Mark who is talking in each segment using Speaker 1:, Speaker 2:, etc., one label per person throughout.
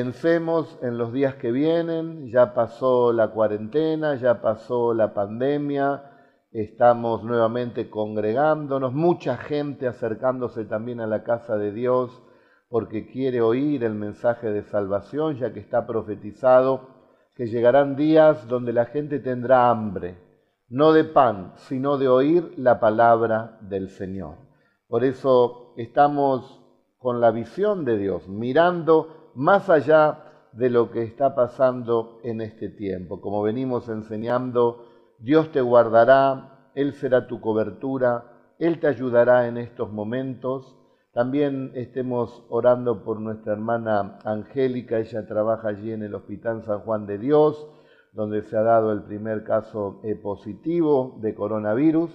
Speaker 1: Pensemos en los días que vienen, ya pasó la cuarentena, ya pasó la pandemia, estamos nuevamente congregándonos, mucha gente acercándose también a la casa de Dios porque quiere oír el mensaje de salvación, ya que está profetizado que llegarán días donde la gente tendrá hambre, no de pan, sino de oír la palabra del Señor. Por eso estamos con la visión de Dios, mirando más allá de lo que está pasando en este tiempo. Como venimos enseñando, Dios te guardará, Él será tu cobertura, Él te ayudará en estos momentos. También estemos orando por nuestra hermana Angélica, ella trabaja allí en el Hospital San Juan de Dios, donde se ha dado el primer caso eh, positivo de coronavirus.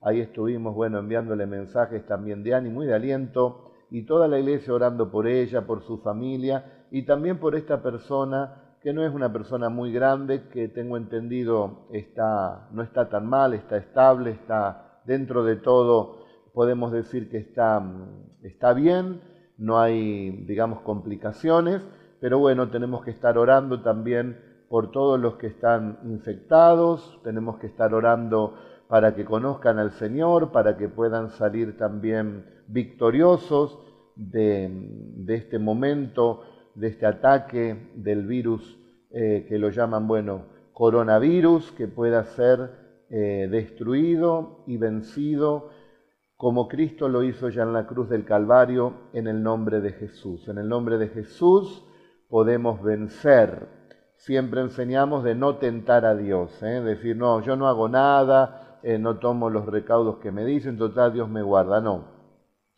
Speaker 1: Ahí estuvimos, bueno, enviándole mensajes también de ánimo y de aliento y toda la iglesia orando por ella, por su familia y también por esta persona que no es una persona muy grande, que tengo entendido está, no está tan mal, está estable, está dentro de todo, podemos decir que está, está bien, no hay, digamos, complicaciones, pero bueno, tenemos que estar orando también por todos los que están infectados, tenemos que estar orando para que conozcan al Señor, para que puedan salir también victoriosos de, este momento, de este ataque del virus eh, que lo llaman, bueno, coronavirus, que pueda ser eh, destruido y vencido como Cristo lo hizo ya en la cruz del Calvario, en el nombre de Jesús. En el nombre de Jesús podemos vencer. Siempre enseñamos de no tentar a Dios, ¿eh? decir, no, yo no hago nada, no tomo los recaudos que me dicen, total Dios me guarda. No,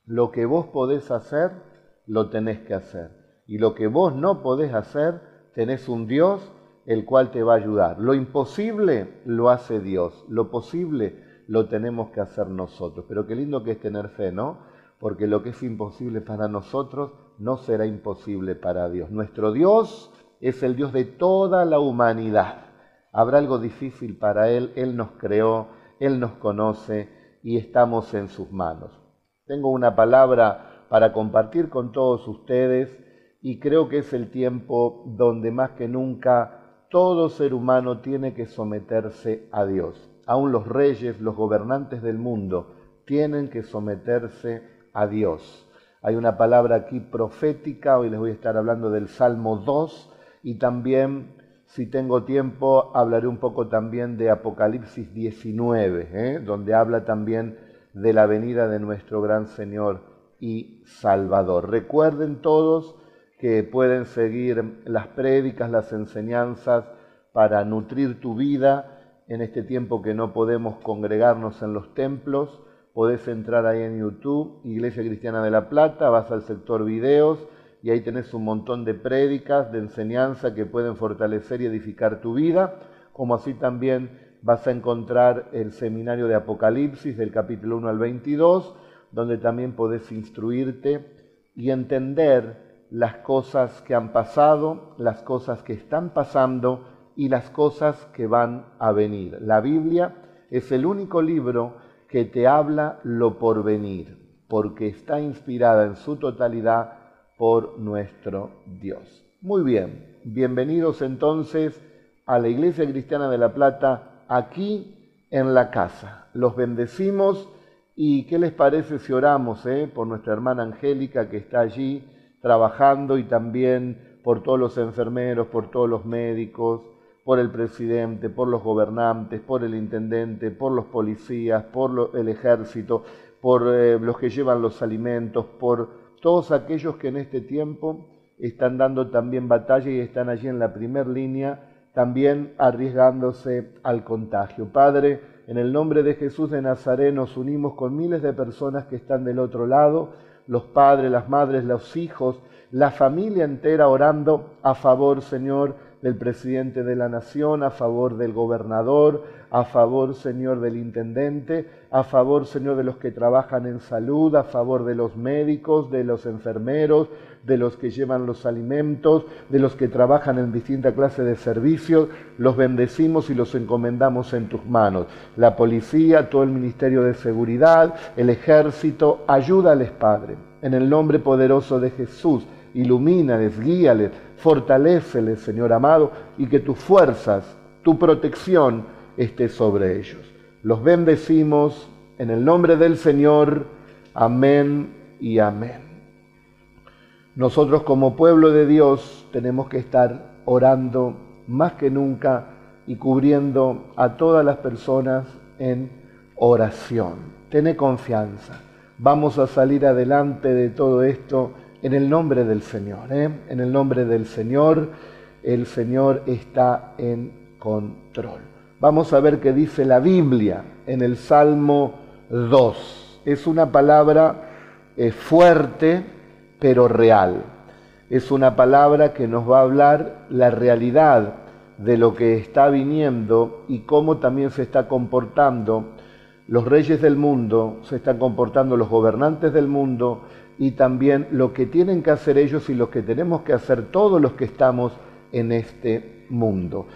Speaker 1: lo que vos podés hacer, lo tenés que hacer. Y lo que vos no podés hacer, tenés un Dios el cual te va a ayudar. Lo imposible lo hace Dios, lo posible lo tenemos que hacer nosotros. Pero qué lindo que es tener fe, ¿no? Porque lo que es imposible para nosotros no será imposible para Dios. Nuestro Dios es el Dios de toda la humanidad. Habrá algo difícil para Él, Él nos creó, Él nos conoce y estamos en sus manos. Tengo una palabra para compartir con todos ustedes y creo que es el tiempo donde más que nunca todo ser humano tiene que someterse a Dios. Aún los reyes, los gobernantes del mundo tienen que someterse a Dios. Hay una palabra aquí profética, hoy les voy a estar hablando del Salmo 2 y también, si tengo tiempo, hablaré un poco también de Apocalipsis 19, ¿eh? donde habla también de la venida de nuestro gran Señor y Salvador. Recuerden todos que pueden seguir las prédicas, las enseñanzas para nutrir tu vida en este tiempo que no podemos congregarnos en los templos. Podés entrar ahí en YouTube, Iglesia Cristiana de la Plata, vas al sector videos y ahí tenés un montón de prédicas, de enseñanza que pueden fortalecer y edificar tu vida, como así también vas a encontrar el seminario de Apocalipsis del capítulo 1 al 22, donde también podés instruirte y entender las cosas que han pasado, las cosas que están pasando y las cosas que van a venir. La Biblia es el único libro que te habla lo por venir, porque está inspirada en su totalidad por nuestro Dios. Muy bien, bienvenidos entonces a la Iglesia Cristiana de La Plata aquí en la casa. Los bendecimos y qué les parece si oramos eh, por nuestra hermana Angélica que está allí trabajando y también por todos los enfermeros, por todos los médicos, por el presidente, por los gobernantes, por el intendente, por los policías, por el ejército, por eh, los que llevan los alimentos, por todos aquellos que en este tiempo están dando también batalla y están allí en la primera línea también arriesgándose al contagio. Padre, en el nombre de Jesús de Nazaret nos unimos con miles de personas que están del otro lado, los padres, las madres, los hijos, la familia entera orando a favor, Señor, del presidente de la nación, a favor del gobernador, a favor, Señor, del intendente, a favor, Señor, de los que trabajan en salud, a favor de los médicos, de los enfermeros, de los que llevan los alimentos, de los que trabajan en distinta clase de servicios. Los bendecimos y los encomendamos en tus manos. La policía, todo el Ministerio de Seguridad, el ejército, ayúdales, Padre. En el nombre poderoso de Jesús ilumínales, guíales, fortaléceles, Señor amado, y que tus fuerzas, tu protección esté sobre ellos. Los bendecimos en el nombre del Señor. Amén y amén. Nosotros como pueblo de Dios tenemos que estar orando más que nunca y cubriendo a todas las personas en oración. Tene confianza. Vamos a salir adelante de todo esto en el nombre del Señor. ¿eh? En el nombre del Señor, el Señor está en control. Vamos a ver qué dice la Biblia en el Salmo 2. Es una palabra eh, fuerte, pero real. Es una palabra que nos va a hablar la realidad de lo que está viniendo y cómo también se está comportando los reyes del mundo, se están comportando los gobernantes del mundo y también lo que tienen que hacer ellos y lo que tenemos que hacer todos los que estamos en este mundo.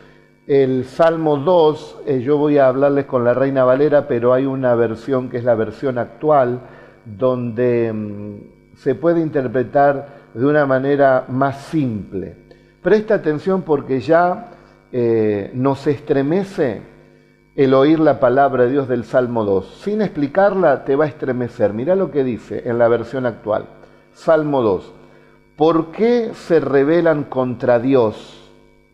Speaker 1: El Salmo 2, eh, yo voy a hablarles con la Reina Valera, pero hay una versión que es la versión actual, donde mm, se puede interpretar de una manera más simple. Presta atención porque ya eh, nos estremece el oír la palabra de Dios del Salmo 2. Sin explicarla te va a estremecer. Mira lo que dice en la versión actual. Salmo 2. ¿Por qué se rebelan contra Dios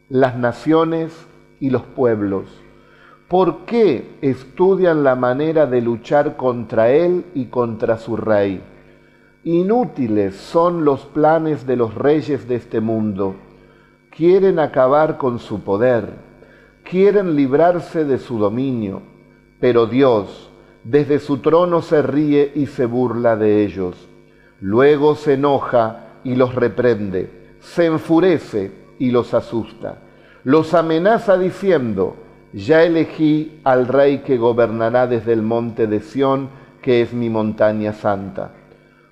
Speaker 1: las naciones y los pueblos? ¿Por qué estudian la manera de luchar contra Él y contra su rey? Inútiles son los planes de los reyes de este mundo quieren acabar con su poder, quieren librarse de su dominio, pero Dios desde su trono se ríe y se burla de ellos. Luego se enoja y los reprende, se enfurece y los asusta. Los amenaza diciendo, ya elegí al rey que gobernará desde el monte de Sión, que es mi montaña santa.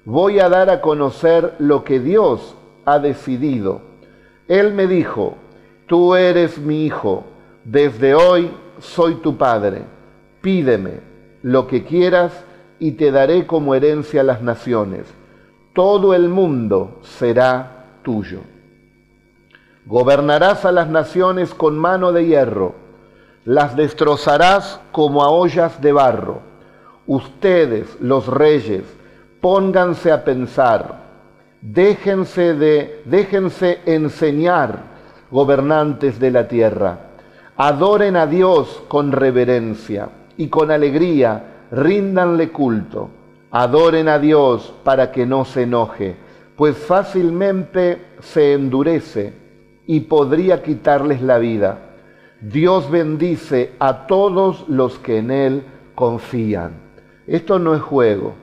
Speaker 1: Voy a dar a conocer lo que Dios ha decidido él me dijo, tú eres mi hijo, desde hoy soy tu padre, pídeme lo que quieras y te daré como herencia las naciones. Todo el mundo será tuyo. Gobernarás a las naciones con mano de hierro, las destrozarás como a ollas de barro. Ustedes, los reyes, pónganse a pensar Déjense, de, déjense enseñar, gobernantes de la tierra. Adoren a Dios con reverencia y con alegría, ríndanle culto. Adoren a Dios para que no se enoje, pues fácilmente se endurece y podría quitarles la vida. Dios bendice a todos los que en Él confían. Esto no es juego,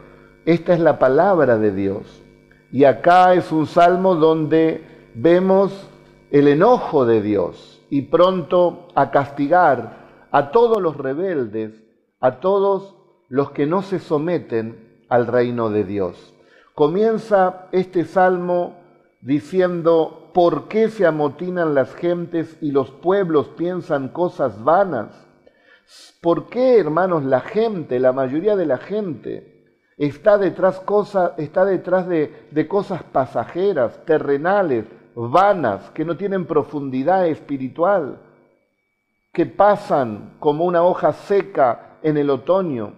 Speaker 1: esta es la palabra de Dios. Y acá es un salmo donde vemos el enojo de Dios y pronto a castigar a todos los rebeldes, a todos los que no se someten al reino de Dios. Comienza este salmo diciendo, ¿por qué se amotinan las gentes y los pueblos piensan cosas vanas? ¿Por qué, hermanos, la gente, la mayoría de la gente, está detrás, está detrás de, de cosas pasajeras, terrenales, vanas, que no tienen profundidad espiritual, que pasan como una hoja seca en el otoño.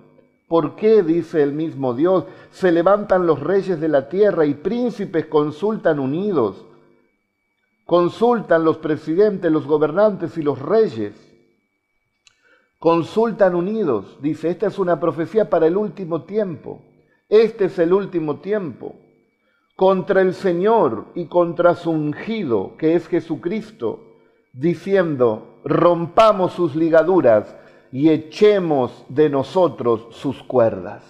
Speaker 1: ¿Por qué, dice el mismo Dios, se levantan los reyes de la tierra y príncipes consultan unidos? Consultan los presidentes, los gobernantes y los reyes. Consultan unidos. Dice, esta es una profecía para el último tiempo. Este es el último tiempo. Contra el Señor y contra su ungido, que es Jesucristo, diciendo, rompamos sus ligaduras y echemos de nosotros sus cuerdas.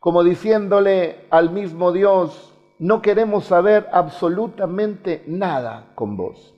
Speaker 1: Como diciéndole al mismo Dios, no queremos saber absolutamente nada con vos.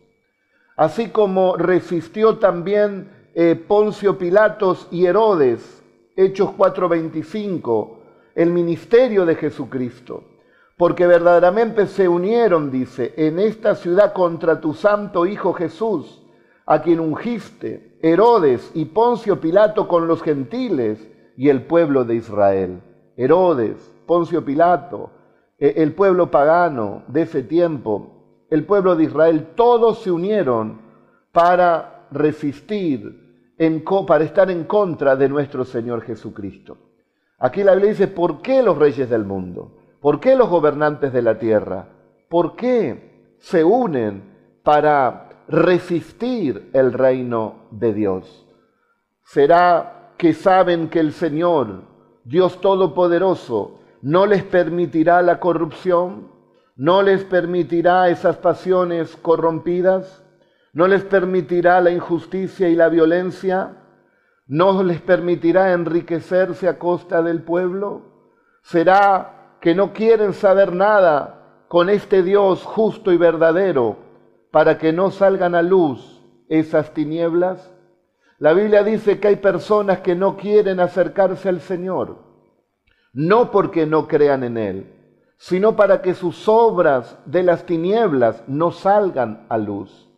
Speaker 1: Así como resistió también eh, Poncio Pilatos y Herodes, Hechos 4:25, el ministerio de Jesucristo, porque verdaderamente se unieron, dice, en esta ciudad contra tu santo Hijo Jesús, a quien ungiste, Herodes y Poncio Pilato con los gentiles y el pueblo de Israel. Herodes, Poncio Pilato eh, el pueblo pagano de ese tiempo, el pueblo de Israel, todos se unieron para resistir, para estar en contra de nuestro Señor Jesucristo. Aquí la Biblia dice, ¿por qué los reyes del mundo? ¿Por qué los gobernantes de la tierra? ¿Por qué se unen para resistir el reino de Dios? ¿Será que saben que el Señor, Dios Todopoderoso, no les permitirá la corrupción? ¿No les permitirá esas pasiones corrompidas? ¿No les permitirá la injusticia y la violencia? ¿No les permitirá enriquecerse a costa del pueblo? ¿Será que no quieren saber nada con este Dios justo y verdadero para que no salgan a luz esas tinieblas? La Biblia dice que hay personas que no quieren acercarse al Señor, no porque no crean en Él, sino para que sus obras de las tinieblas no salgan a luz.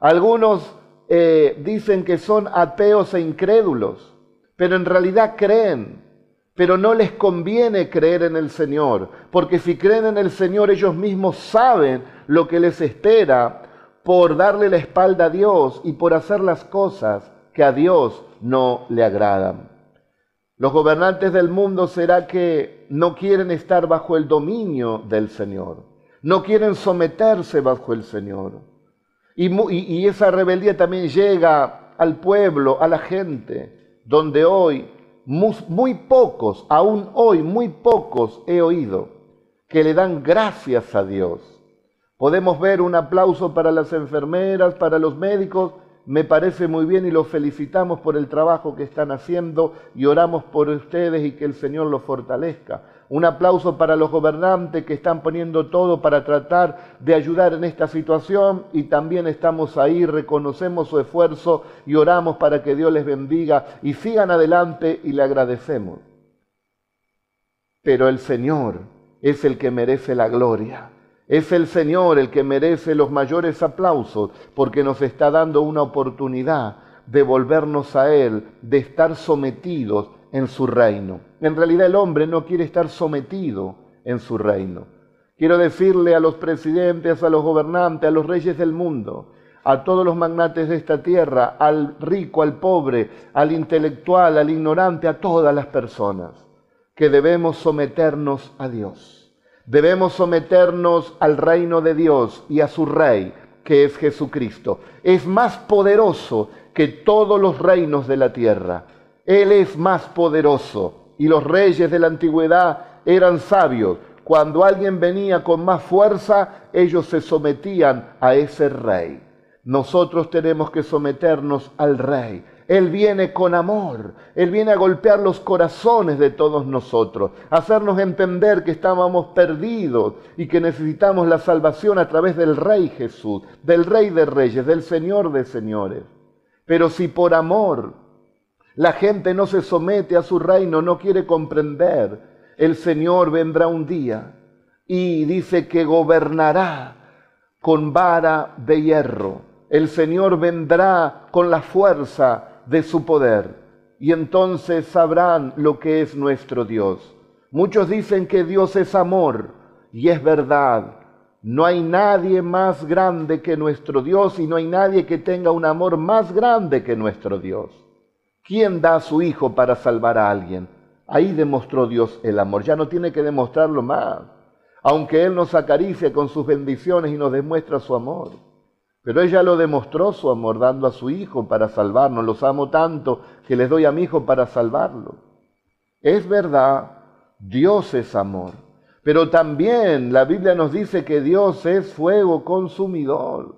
Speaker 1: Algunos eh, dicen que son ateos e incrédulos, pero en realidad creen, pero no les conviene creer en el Señor, porque si creen en el Señor ellos mismos saben lo que les espera por darle la espalda a Dios y por hacer las cosas que a Dios no le agradan. Los gobernantes del mundo será que no quieren estar bajo el dominio del Señor, no quieren someterse bajo el Señor. Y, esa rebeldía también llega al pueblo, a la gente, donde hoy muy, pocos, aún hoy muy pocos he oído que le dan gracias a Dios. Podemos ver un aplauso para las enfermeras, para los médicos, me parece muy bien y los felicitamos por el trabajo que están haciendo y oramos por ustedes y que el Señor los fortalezca. Un aplauso para los gobernantes que están poniendo todo para tratar de ayudar en esta situación y también estamos ahí, reconocemos su esfuerzo y oramos para que Dios les bendiga y sigan adelante y le agradecemos. Pero el Señor es el que merece la gloria. Es el Señor el que merece los mayores aplausos porque nos está dando una oportunidad de volvernos a Él, de estar sometidos en su reino. En realidad el hombre no quiere estar sometido en su reino. Quiero decirle a los presidentes, a los gobernantes, a los reyes del mundo, a todos los magnates de esta tierra, al rico, al pobre, al intelectual, al ignorante, a todas las personas, que debemos someternos a Dios. Debemos someternos al reino de Dios y a su rey, que es Jesucristo. Es más poderoso que todos los reinos de la tierra. Él es más poderoso. Y los reyes de la antigüedad eran sabios. Cuando alguien venía con más fuerza, ellos se sometían a ese rey. Nosotros tenemos que someternos al rey. Él viene con amor, Él viene a golpear los corazones de todos nosotros, hacernos entender que estábamos perdidos y que necesitamos la salvación a través del Rey Jesús, del Rey de Reyes, del Señor de Señores. Pero si por amor la gente no se somete a su reino, no quiere comprender. El Señor vendrá un día y dice que gobernará con vara de hierro. El Señor vendrá con la fuerza de su poder y entonces sabrán lo que es nuestro Dios. Muchos dicen que Dios es amor y es verdad. No hay nadie más grande que nuestro Dios y no hay nadie que tenga un amor más grande que nuestro Dios. ¿Quién da a su Hijo para salvar a alguien? Ahí demostró Dios el amor, ya no tiene que demostrarlo más, aunque Él nos acaricia con sus bendiciones y nos demuestra su amor. Pero ella lo demostró su amor dando a su Hijo para salvarnos. Los amo tanto que les doy a mi Hijo para salvarlo. Es verdad, Dios es amor. Pero también la Biblia nos dice que Dios es fuego consumidor.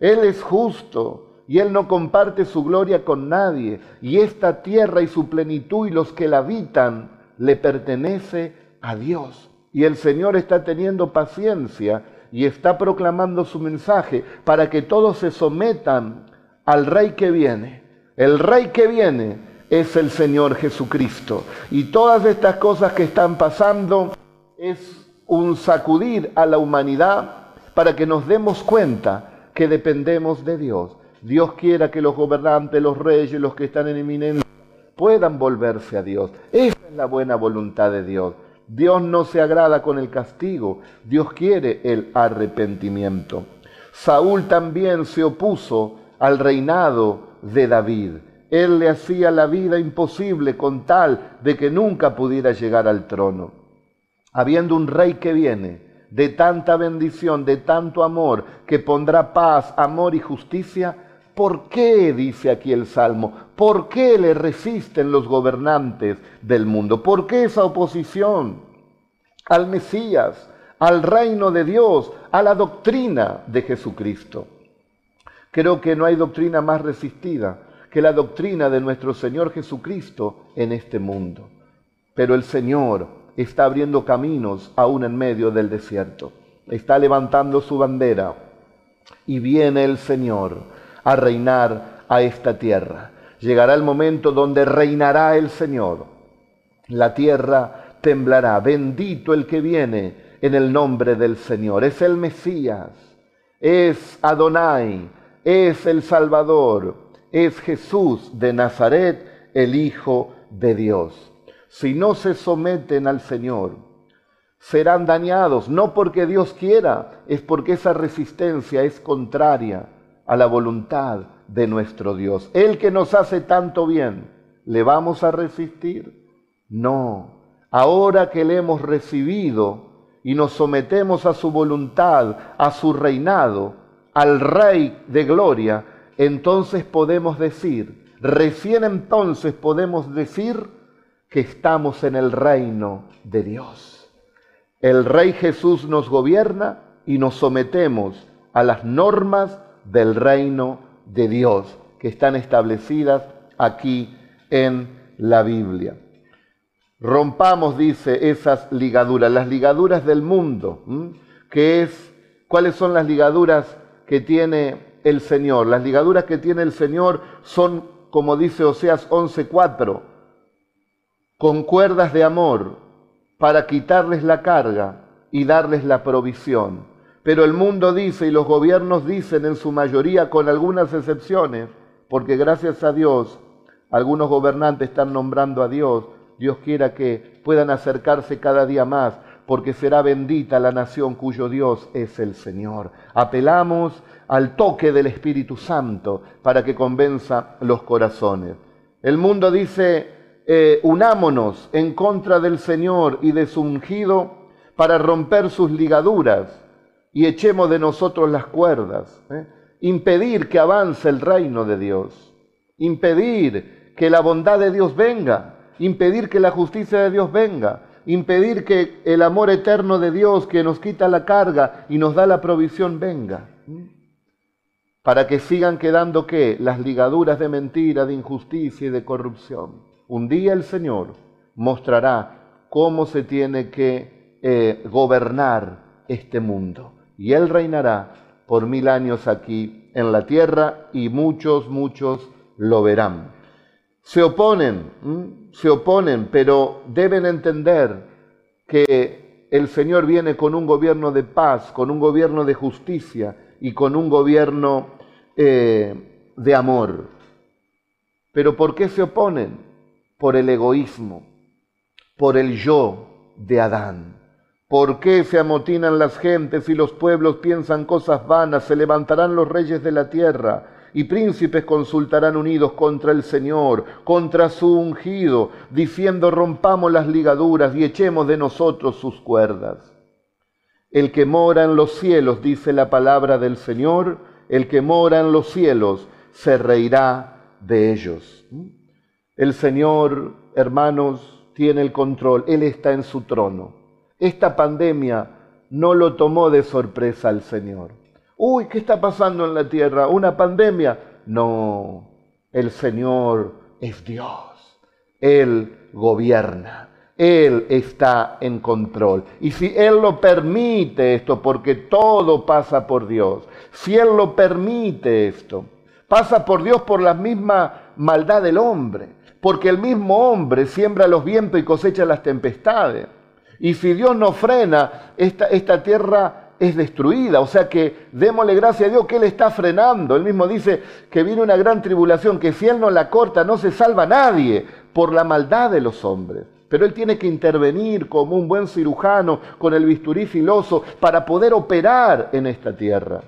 Speaker 1: Él es justo y Él no comparte su gloria con nadie, y esta tierra y su plenitud y los que la habitan le pertenece a Dios. Y el Señor está teniendo paciencia y está proclamando su mensaje para que todos se sometan al Rey que viene. El Rey que viene es el Señor Jesucristo. Y todas estas cosas que están pasando es un sacudir a la humanidad para que nos demos cuenta que dependemos de Dios Dios quiera que los gobernantes, los reyes, los que están en eminencia, puedan volverse a Dios. Esa es la buena voluntad de Dios. Dios no se agrada con el castigo, Dios quiere el arrepentimiento. Saúl también se opuso al reinado de David. Él le hacía la vida imposible con tal de que nunca pudiera llegar al trono. Habiendo un rey que viene, de tanta bendición, de tanto amor, que pondrá paz, amor y justicia, ¿por qué, dice aquí el Salmo, por qué le resisten los gobernantes del mundo? ¿Por qué esa oposición al Mesías, al reino de Dios, a la doctrina de Jesucristo? Creo que no hay doctrina más resistida que la doctrina de nuestro Señor Jesucristo en este mundo. Pero el Señor está abriendo caminos aún en medio del desierto. Está levantando su bandera y viene el Señor a reinar a esta tierra. Llegará el momento donde reinará el Señor. La tierra temblará. Bendito el que viene en el nombre del Señor. Es el Mesías, es Adonai, es el Salvador, es Jesús de Nazaret, el Hijo de Dios. Si no se someten al Señor, serán dañados, no porque Dios quiera, es porque esa resistencia es contraria a la voluntad de nuestro Dios. El que nos hace tanto bien, ¿le vamos a resistir? No. Ahora que le hemos recibido y nos sometemos a su voluntad, a su reinado, al Rey de Gloria, entonces podemos decir, recién entonces podemos decir que estamos en el reino de Dios. El Rey Jesús nos gobierna y nos sometemos a las normas del reino de Dios que están establecidas aquí en la Biblia. Rompamos, dice, esas ligaduras, las ligaduras del mundo, que es, ¿cuáles son las ligaduras que tiene el Señor. Las ligaduras que tiene el Señor son, como dice Oseas 11:4, con cuerdas de amor para quitarles la carga y darles la provisión. Pero el mundo dice y los gobiernos dicen en su mayoría, con algunas excepciones, porque gracias a Dios algunos gobernantes están nombrando a Dios, Dios quiera que puedan acercarse cada día más porque será bendita la nación cuyo Dios es el Señor. Apelamos al toque del Espíritu Santo para que convenza los corazones. El mundo dice, eh, unámonos en contra del Señor y de su ungido para romper sus ligaduras y echemos de nosotros las cuerdas. ¿eh? Impedir que avance el reino de Dios. Impedir que la bondad de Dios venga. Impedir que la justicia de Dios venga impedir que el amor eterno de Dios que nos quita la carga y nos da la provisión venga. Para que sigan quedando qué? Las ligaduras de mentira, de injusticia y de corrupción. Un día el Señor mostrará cómo se tiene que eh, gobernar este mundo. Y Él reinará por mil años aquí en la tierra y muchos, muchos lo verán se oponen, se oponen, pero deben entender que el Señor viene con un gobierno de paz, con un gobierno de justicia y con un gobierno eh, de amor. Pero ¿por qué se oponen? Por el egoísmo, por el yo de Adán. ¿Por qué se amotinan las gentes y los pueblos piensan cosas vanas? Se levantarán los reyes de la tierra y príncipes consultarán unidos contra el Señor, contra su ungido, diciendo rompamos las ligaduras y echemos de nosotros sus cuerdas. El que mora en los cielos, dice la palabra del Señor, el que mora en los cielos se reirá de ellos. El Señor, hermanos, tiene el control, Él está en su trono. Esta pandemia no lo tomó de sorpresa al Señor. Uy, ¿qué está pasando en la tierra? ¿Una pandemia? No, el Señor es Dios. Él gobierna. Él está en control. Y si Él lo permite esto, porque todo pasa por Dios, si Él lo permite esto, pasa por Dios por la misma maldad del hombre, porque el mismo hombre siembra los vientos y cosecha las tempestades. Y si Dios no frena, esta, esta tierra es destruida. O sea que démosle gracias a Dios que Él está frenando. Él mismo dice que viene una gran tribulación, que si Él no la corta no se salva nadie por la maldad de los hombres. Pero Él tiene que intervenir como un buen cirujano con el bisturí filoso para poder operar en esta tierra.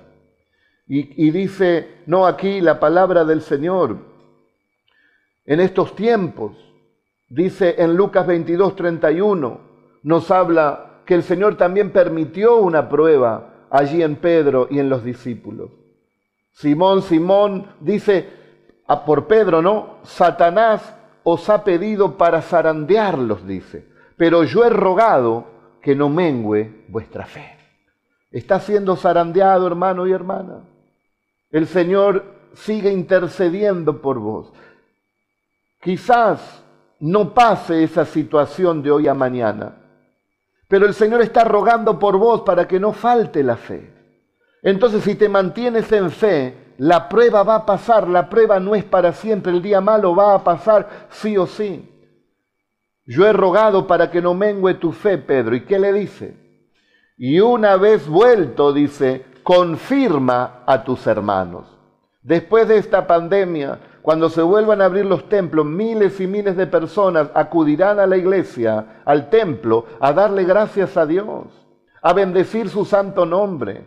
Speaker 1: Y, y dice, no aquí la palabra del Señor, en estos tiempos, dice en Lucas 22, 31, nos habla que el Señor también permitió una prueba allí en Pedro y en los discípulos. Simón, Simón dice por Pedro, ¿no? Satanás os ha pedido para zarandearlos, dice, pero yo he rogado que no mengüe vuestra fe. Está siendo zarandeado, hermano y hermana. El Señor sigue intercediendo por vos. Quizás no pase esa situación de hoy a mañana, pero el Señor está rogando por vos para que no falte la fe. Entonces, si te mantienes en fe, la prueba va a pasar, la prueba no es para siempre, el día malo va a pasar sí o sí. Yo he rogado para que no mengue tu fe, Pedro. ¿Y qué le dice? Y una vez vuelto, dice, confirma a tus hermanos. Después de esta pandemia, cuando se vuelvan a abrir los templos, miles y miles de personas acudirán a la iglesia, al templo, a darle gracias a Dios, a bendecir su santo nombre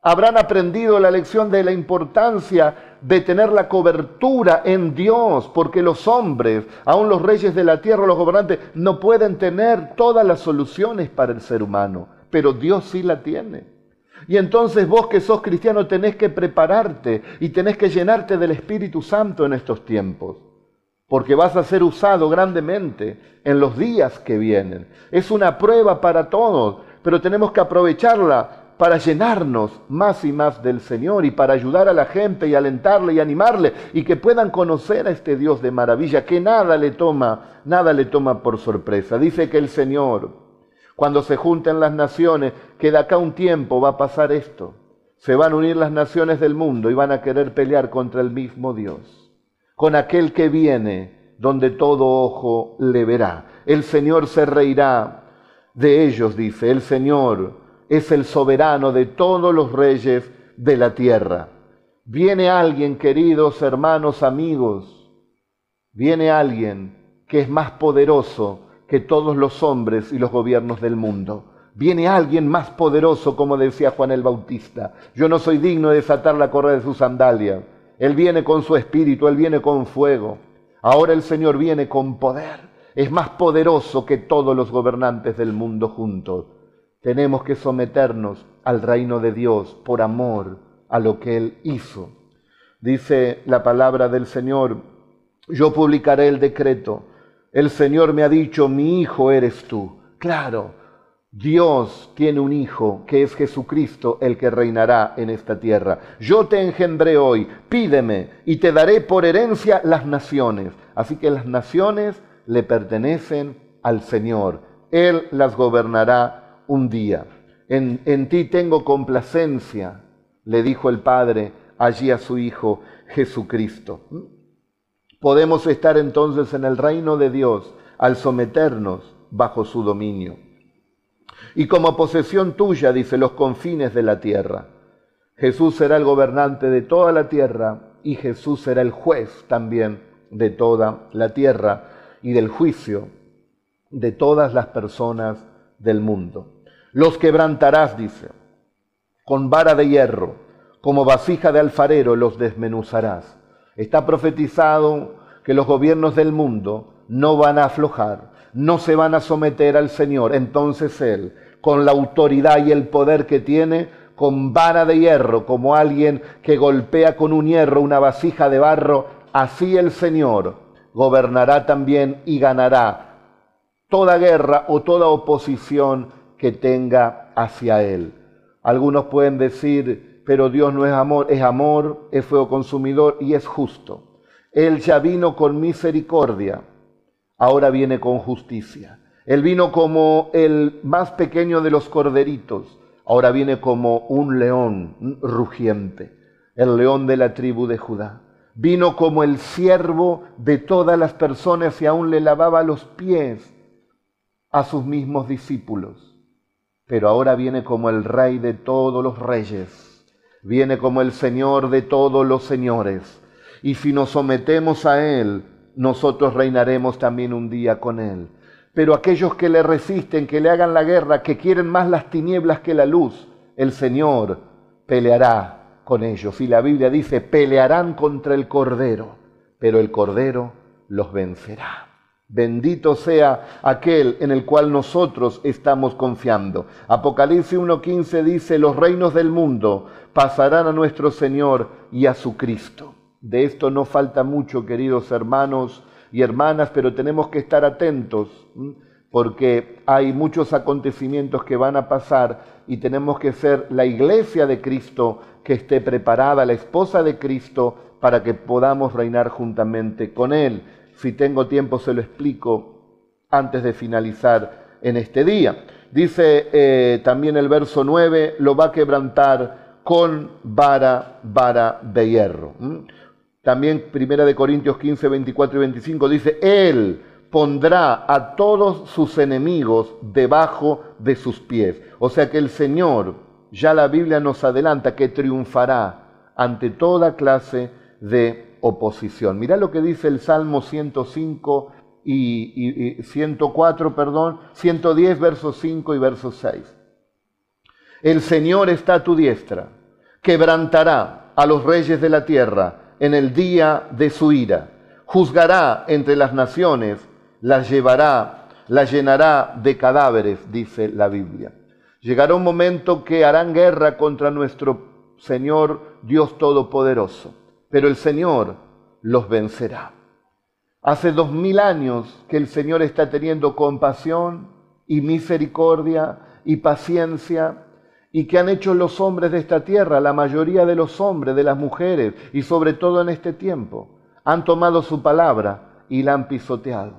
Speaker 1: habrán aprendido la lección de la importancia de tener la cobertura en Dios, porque los hombres, aun los reyes de la tierra, los gobernantes, no pueden tener todas las soluciones para el ser humano, pero Dios sí la tiene. Y entonces vos que sos cristiano tenés que prepararte y tenés que llenarte del Espíritu Santo en estos tiempos, porque vas a ser usado grandemente en los días que vienen. Es una prueba para todos, pero tenemos que aprovecharla para llenarnos más y más del Señor y para ayudar a la gente y alentarle y animarle y que puedan conocer a este Dios de maravilla, que nada le toma, nada le toma por sorpresa. Dice que el Señor, cuando se junten las naciones, que de acá un tiempo va a pasar esto. Se van a unir las naciones del mundo y van a querer pelear contra el mismo Dios, con aquel que viene donde todo ojo le verá. El Señor se reirá de ellos, dice, el Señor es el soberano de todos los reyes de la tierra. Viene alguien, queridos hermanos, amigos, viene alguien que es más poderoso que todos los hombres y los gobiernos del mundo. Viene alguien más poderoso, como decía Juan el Bautista. Yo no soy digno de desatar la correa de su sandalia. Él viene con su espíritu, Él viene con fuego. Ahora el Señor viene con poder. Es más poderoso que todos los gobernantes del mundo juntos. Tenemos que someternos al reino de Dios por amor a lo que Él hizo. Dice la palabra del Señor, yo publicaré el decreto. El Señor me ha dicho, mi hijo eres tú. Claro, Dios tiene un hijo que es Jesucristo el que reinará en esta tierra. Yo te engendré hoy, pídeme y te daré por herencia las naciones. Así que las naciones le pertenecen al Señor. Él las gobernará un día. En, ti tengo complacencia, le dijo el Padre allí a su Hijo Jesucristo. Podemos estar entonces en el reino de Dios al someternos bajo su dominio. Y como posesión tuya, dice, los confines de la tierra. Jesús será el gobernante de toda la tierra y Jesús será el juez también de toda la tierra y del juicio de todas las personas del mundo. Los quebrantarás, dice, con vara de hierro, como vasija de alfarero los desmenuzarás. Está profetizado que los gobiernos del mundo no van a aflojar, no se van a someter al Señor. Entonces Él, con la autoridad y el poder que tiene, con vara de hierro, como alguien que golpea con un hierro una vasija de barro, así el Señor gobernará también y ganará toda guerra o toda oposición que tenga hacia Él. Algunos pueden decir, pero Dios no es amor, es amor, es fuego consumidor y es justo. Él ya vino con misericordia, ahora viene con justicia. Él vino como el más pequeño de los corderitos, ahora viene como un león rugiente, el león de la tribu de Judá. Vino como el siervo de todas las personas y aún le lavaba los pies a sus mismos discípulos pero ahora viene como el rey de todos los reyes, viene como el Señor de todos los señores. Y si nos sometemos a Él, nosotros reinaremos también un día con Él. Pero aquellos que le resisten, que le hagan la guerra, que quieren más las tinieblas que la luz, el Señor peleará con ellos. Y la Biblia dice, pelearán contra el Cordero, pero el Cordero los vencerá. Bendito sea aquel en el cual nosotros estamos confiando. Apocalipsis 1.15 dice, los reinos del mundo pasarán a nuestro Señor y a su Cristo. De esto no falta mucho, queridos hermanos y hermanas, pero tenemos que estar atentos porque hay muchos acontecimientos que van a pasar y tenemos que ser la iglesia de Cristo que esté preparada, la esposa de Cristo, para que podamos reinar juntamente con Él. Si tengo tiempo se lo explico antes de finalizar en este día. Dice eh, también el verso 9, lo va a quebrantar con vara, vara de hierro. También Primera de Corintios 15, 24 y 25 dice, Él pondrá a todos sus enemigos debajo de sus pies. O sea que el Señor, ya la Biblia nos adelanta, que triunfará ante toda clase de oposición. Mirá lo que dice el Salmo 105 y, 104, perdón, 110, versos 5 y verso 6. El Señor está a tu diestra, quebrantará a los reyes de la tierra en el día de su ira, juzgará entre las naciones, las llevará, las llenará de cadáveres, dice la Biblia. Llegará un momento que harán guerra contra nuestro Señor Dios Todopoderoso pero el Señor los vencerá. Hace dos mil años que el Señor está teniendo compasión y misericordia y paciencia y que han hecho los hombres de esta tierra, la mayoría de los hombres, de las mujeres y sobre todo en este tiempo, han tomado su palabra y la han pisoteado.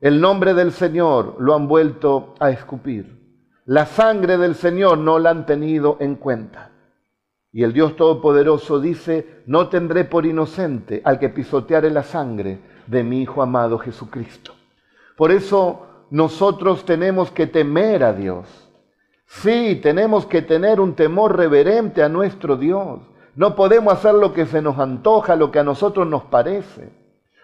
Speaker 1: El nombre del Señor lo han vuelto a escupir. La sangre del Señor no la han tenido en cuenta. Y el Dios Todopoderoso dice, no tendré por inocente al que pisoteare la sangre de mi Hijo amado Jesucristo. Por eso nosotros tenemos que temer a Dios. Sí, tenemos que tener un temor reverente a nuestro Dios. No podemos hacer lo que se nos antoja, lo que a nosotros nos parece.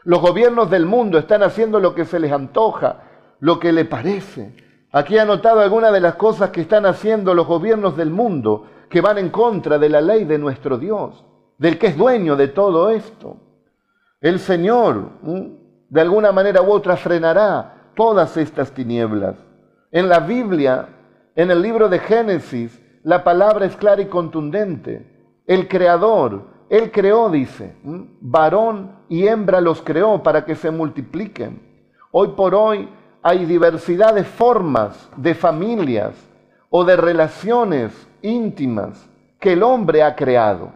Speaker 1: Los gobiernos del mundo están haciendo lo que se les antoja, lo que le parece. Aquí he anotado algunas de las cosas que están haciendo los gobiernos del mundo que van en contra de la ley de nuestro Dios, del que es dueño de todo esto. El Señor, de alguna manera u otra, frenará todas estas tinieblas. En la Biblia, en el libro de Génesis, la palabra es clara y contundente. El Creador, Él creó, dice, varón y hembra los creó para que se multipliquen. Hoy por hoy hay diversidad de formas, de familias o de relaciones íntimas que el hombre ha creado.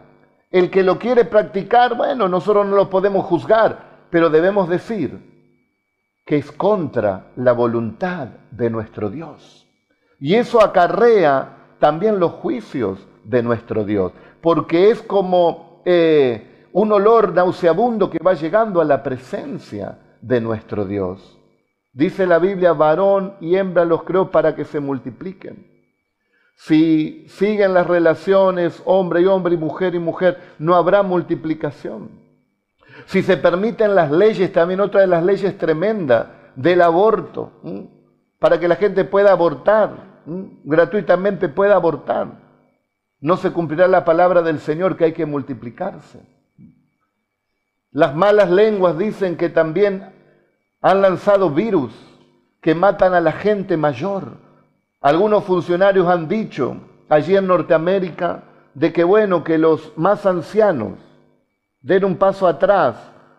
Speaker 1: El que lo quiere practicar, bueno, nosotros no lo podemos juzgar, pero debemos decir que es contra la voluntad de nuestro Dios. Y eso acarrea también los juicios de nuestro Dios, porque es como eh, un olor nauseabundo que va llegando a la presencia de nuestro Dios. Dice la Biblia, varón y hembra los creó para que se multipliquen. Si siguen las relaciones hombre y hombre y mujer y mujer, no habrá multiplicación. Si se permiten las leyes, también otra de las leyes tremendas del aborto, para que la gente pueda abortar, gratuitamente pueda abortar, no se cumplirá la palabra del Señor que hay que multiplicarse. Las malas lenguas dicen que también han lanzado virus que matan a la gente mayor algunos funcionarios han dicho allí en Norteamérica de que bueno, que los más ancianos den un paso atrás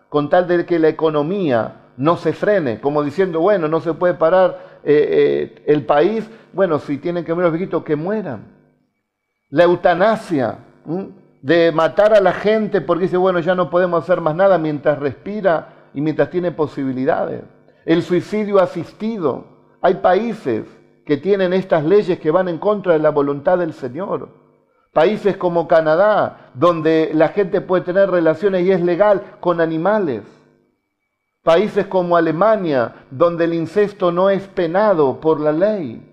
Speaker 1: con tal de que la economía no se frene, como diciendo, bueno, no se puede parar eh, eh, el país, bueno, si tienen que morir los viejitos, que mueran. La eutanasia, de matar a la gente porque dice, bueno, ya no podemos hacer más nada mientras respira y mientras tiene posibilidades. El suicidio asistido. Hay países que tienen estas leyes que van en contra de la voluntad del Señor. Países como Canadá, donde la gente puede tener relaciones y es legal con animales. Países como Alemania, donde el incesto no es penado por la ley.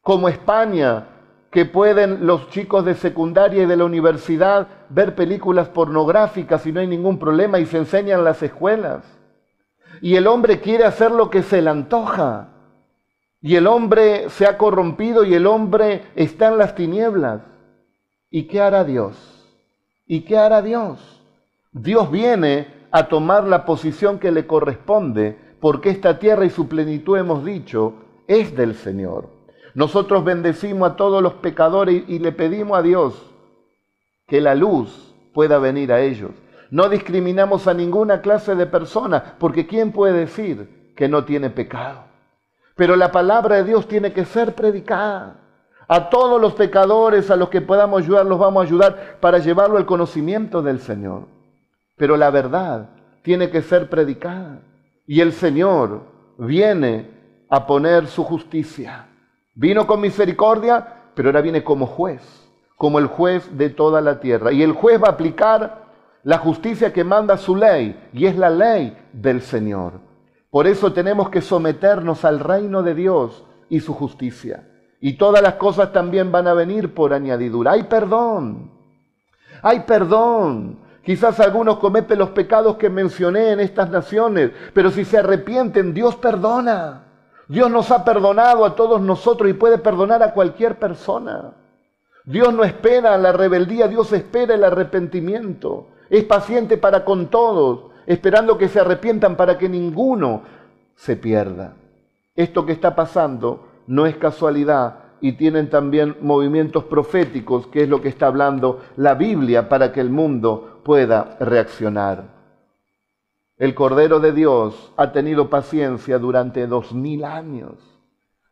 Speaker 1: Como España, que pueden los chicos de secundaria y de la universidad ver películas pornográficas y no hay ningún problema y se enseñan en las escuelas. Y el hombre quiere hacer lo que se le antoja. Y el hombre se ha corrompido y el hombre está en las tinieblas. ¿Y qué hará Dios? ¿Y qué hará Dios? Dios viene a tomar la posición que le corresponde, porque esta tierra y su plenitud, hemos dicho, es del Señor. Nosotros bendecimos a todos los pecadores y le pedimos a Dios que la luz pueda venir a ellos. No discriminamos a ninguna clase de persona, porque ¿quién puede decir que no tiene pecado? Pero la palabra de Dios tiene que ser predicada. A todos los pecadores, a los que podamos ayudar, los vamos a ayudar para llevarlo al conocimiento del Señor. Pero la verdad tiene que ser predicada. Y el Señor viene a poner su justicia. Vino con misericordia, pero ahora viene como juez, como el juez de toda la tierra. Y el juez va a aplicar la justicia que manda su ley, y es la ley del Señor. Por eso tenemos que someternos al reino de Dios y su justicia. Y todas las cosas también van a venir por añadidura. Hay perdón. Hay perdón. Quizás algunos cometen los pecados que mencioné en estas naciones, pero si se arrepienten, Dios perdona. Dios nos ha perdonado a todos nosotros y puede perdonar a cualquier persona. Dios no espera la rebeldía, Dios espera el arrepentimiento. Es paciente para con todos, esperando que se arrepientan para que ninguno se pierda. Esto que está pasando no es casualidad y tienen también movimientos proféticos, que es lo que está hablando la Biblia para que el mundo pueda reaccionar. El Cordero de Dios ha tenido paciencia durante dos mil años,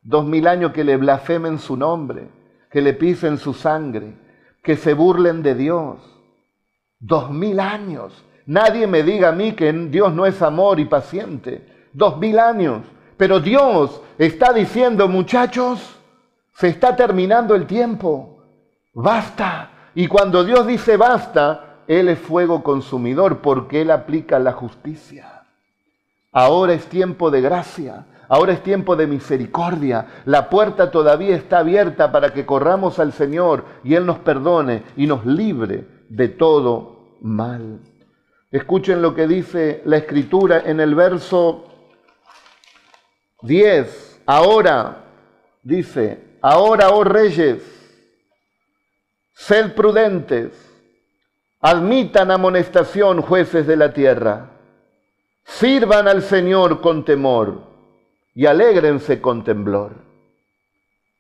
Speaker 1: dos mil años que le blasfemen su nombre, que le pisen su sangre, que se burlen de Dios. Dos mil años. Nadie me diga a mí que Dios no es amor y paciente. Dos mil años. Pero Dios está diciendo, muchachos, se está terminando el tiempo. Basta. Y cuando Dios dice basta, Él es fuego consumidor porque Él aplica la justicia. Ahora es tiempo de gracia. Ahora es tiempo de misericordia. La puerta todavía está abierta para que corramos al Señor y Él nos perdone y nos libre de todo mal. Escuchen lo que dice la Escritura en el verso 10. Ahora, dice, ahora, oh reyes, sed prudentes, admitan amonestación, jueces de la tierra, sirvan al Señor con temor y alégrense con temblor.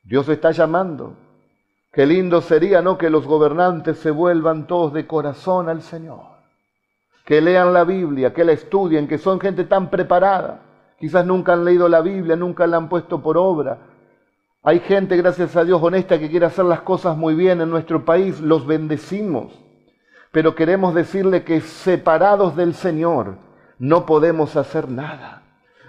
Speaker 1: Dios está llamando. Qué lindo sería, ¿no? Que los gobernantes se vuelvan todos de corazón al Señor. Que lean la Biblia, que la estudien, que son gente tan preparada Quizás nunca han leído la Biblia, nunca la han puesto por obra. Hay gente, gracias a Dios, honesta que quiere hacer las cosas muy bien en nuestro país. Los bendecimos. Pero queremos decirle que separados del Señor no podemos hacer nada.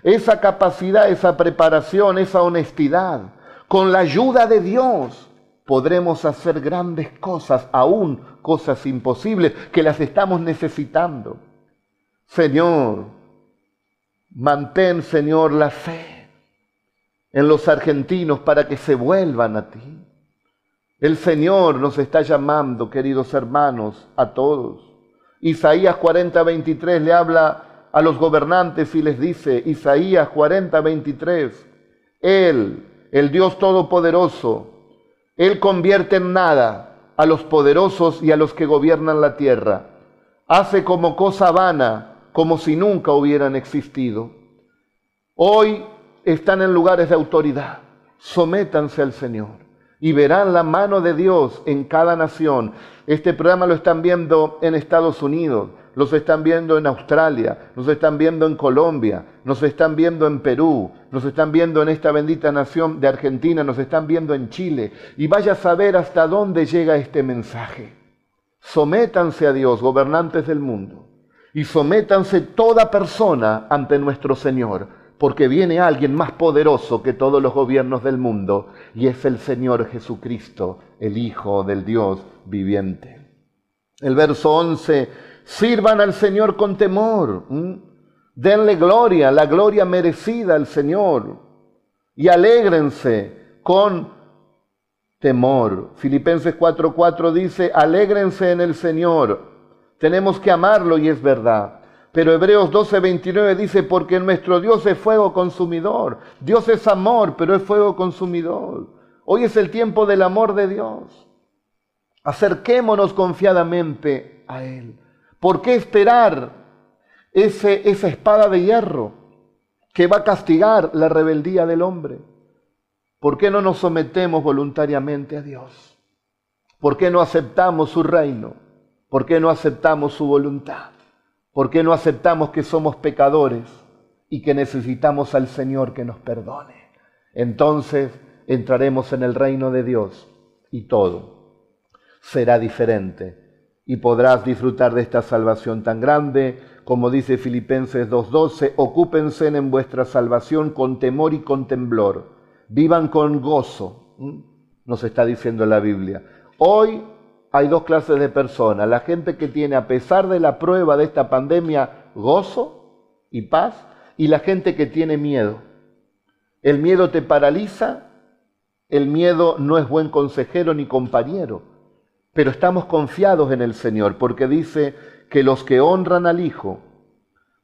Speaker 1: Esa capacidad, esa preparación, esa honestidad, con la ayuda de Dios, podremos hacer grandes cosas, aún cosas imposibles, que las estamos necesitando. Señor, Mantén, Señor, la fe en los argentinos para que se vuelvan a ti. El Señor nos está llamando, queridos hermanos, a todos. Isaías 40, 23 le habla a los gobernantes y les dice, Isaías 40, 23, Él, el Dios Todopoderoso, Él convierte en nada a los poderosos y a los que gobiernan la tierra. Hace como cosa vana como si nunca hubieran existido. Hoy están en lugares de autoridad. Sométanse al Señor y verán la mano de Dios en cada nación. Este programa lo están viendo en Estados Unidos, los están viendo en Australia, nos están viendo en Colombia, nos están viendo en Perú, nos están viendo en esta bendita nación de Argentina, nos están viendo en Chile. Y vaya a saber hasta dónde llega este mensaje. Sométanse a Dios, gobernantes del mundo y sométanse toda persona ante nuestro Señor, porque viene alguien más poderoso que todos los gobiernos del mundo, y es el Señor Jesucristo, el Hijo del Dios viviente. El verso 11, sirvan al Señor con temor, denle gloria, la gloria merecida al Señor, y alégrense con temor. Filipenses 4:4 dice, alégrense en el Señor tenemos que amarlo y es verdad. Pero Hebreos 12, 29 dice, porque nuestro Dios es fuego consumidor. Dios es amor, pero es fuego consumidor. Hoy es el tiempo del amor de Dios. Acerquémonos confiadamente a Él. ¿Por qué esperar ese, esa espada de hierro que va a castigar la rebeldía del hombre? ¿Por qué no nos sometemos voluntariamente a Dios? ¿Por qué no aceptamos su reino? ¿Por qué no aceptamos su voluntad? ¿Por qué no aceptamos que somos pecadores y que necesitamos al Señor que nos perdone? Entonces entraremos en el reino de Dios y todo será diferente y podrás disfrutar de esta salvación tan grande como dice Filipenses 2.12, ocúpense en vuestra salvación con temor y con temblor, vivan con gozo, nos está diciendo la Biblia. Hoy hay dos clases de personas. La gente que tiene, a pesar de la prueba de esta pandemia, gozo y paz, y la gente que tiene miedo. El miedo te paraliza, el miedo no es buen consejero ni compañero, pero estamos confiados en el Señor, porque dice que los que honran al Hijo,